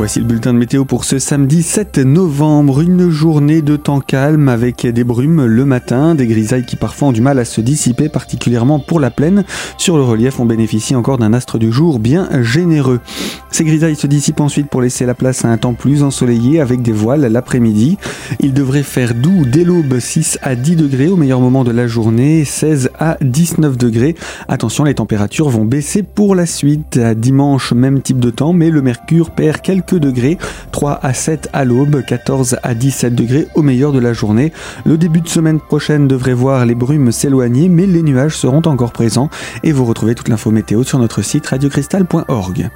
Voici le bulletin de météo pour ce samedi 7 novembre. Une journée de temps calme avec des brumes le matin, des grisailles qui parfois ont du mal à se dissiper, particulièrement pour la plaine. Sur le relief, on bénéficie encore d'un astre du jour bien généreux. Ces grisailles se dissipent ensuite pour laisser la place à un temps plus ensoleillé avec des voiles l'après-midi. Il devrait faire doux dès l'aube 6 à 10 degrés au meilleur moment de la journée, 16 à 19 degrés. Attention, les températures vont baisser pour la suite. Dimanche, même type de temps, mais le mercure perd quelques degrés, 3 à 7 à l'aube, 14 à 17 degrés au meilleur de la journée. Le début de semaine prochaine devrait voir les brumes s'éloigner, mais les nuages seront encore présents et vous retrouvez toute l'info météo sur notre site radiocristal.org.